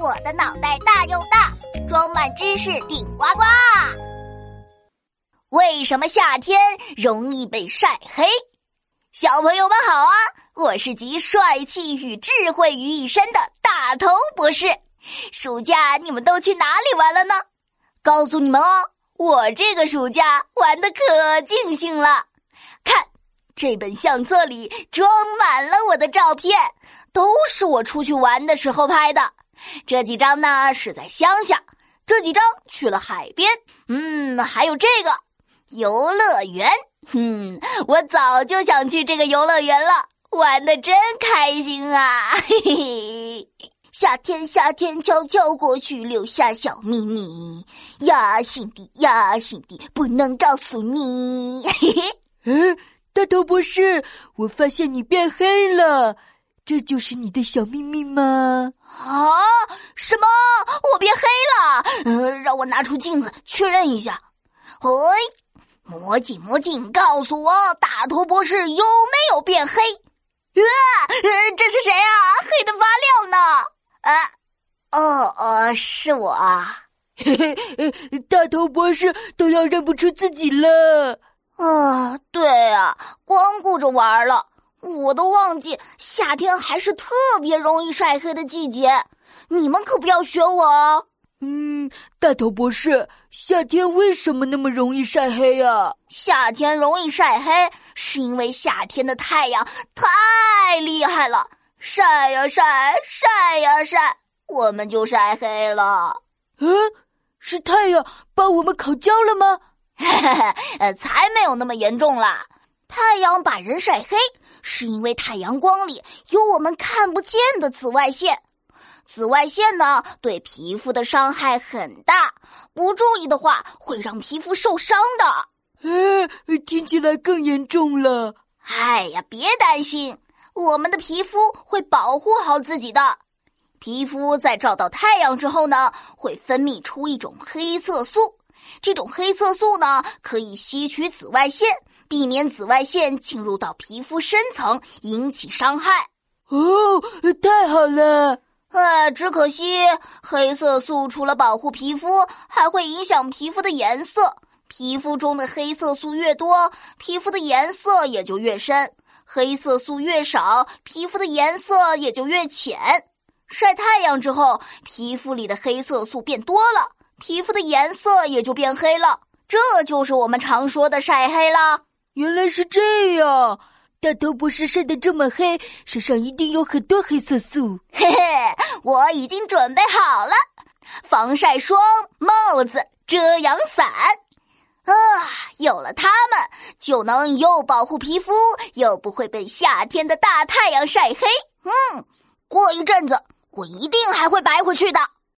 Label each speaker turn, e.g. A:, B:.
A: 我的脑袋大又大，装满知识顶呱呱。为什么夏天容易被晒黑？小朋友们好啊！我是集帅气与智慧于一身的大头博士。暑假你们都去哪里玩了呢？告诉你们哦，我这个暑假玩的可尽兴了。看，这本相册里装满了我的照片，都是我出去玩的时候拍的。这几张呢是在乡下，这几张去了海边，嗯，还有这个游乐园，哼，我早就想去这个游乐园了，玩的真开心啊！嘿嘿，夏天夏天悄悄过去，留下小秘密呀，心底呀，心底不能告诉你。嘿嘿，
B: 嗯，大头博士，我发现你变黑了。这就是你的小秘密吗？
A: 啊！什么？我变黑了？呃，让我拿出镜子确认一下。哎，魔镜魔镜，告诉我，大头博士有没有变黑？啊！这是谁啊？黑的发亮呢！啊！哦哦，是我啊！
B: 嘿嘿，大头博士都要认不出自己了。
A: 啊，对啊，光顾着玩了。我都忘记夏天还是特别容易晒黑的季节，你们可不要学我哦。
B: 嗯，大头博士，夏天为什么那么容易晒黑啊？
A: 夏天容易晒黑，是因为夏天的太阳太厉害了，晒呀晒，晒呀晒，我们就晒黑了。
B: 嗯，是太阳把我们烤焦了吗？
A: 嘿嘿嘿，才没有那么严重啦。太阳把人晒黑，是因为太阳光里有我们看不见的紫外线。紫外线呢，对皮肤的伤害很大，不注意的话会让皮肤受伤的。
B: 嗯，听起来更严重了。
A: 哎呀，别担心，我们的皮肤会保护好自己的。皮肤在照到太阳之后呢，会分泌出一种黑色素。这种黑色素呢，可以吸取紫外线。避免紫外线侵入到皮肤深层，引起伤害。
B: 哦，太好了！
A: 呃，只可惜黑色素除了保护皮肤，还会影响皮肤的颜色。皮肤中的黑色素越多，皮肤的颜色也就越深；黑色素越少，皮肤的颜色也就越浅。晒太阳之后，皮肤里的黑色素变多了，皮肤的颜色也就变黑了。这就是我们常说的晒黑了。
B: 原来是这样，大头不是晒得这么黑，身上一定有很多黑色素。
A: 嘿嘿，我已经准备好了，防晒霜、帽子、遮阳伞，啊，有了它们，就能又保护皮肤，又不会被夏天的大太阳晒黑。嗯，过一阵子，我一定还会白回去的。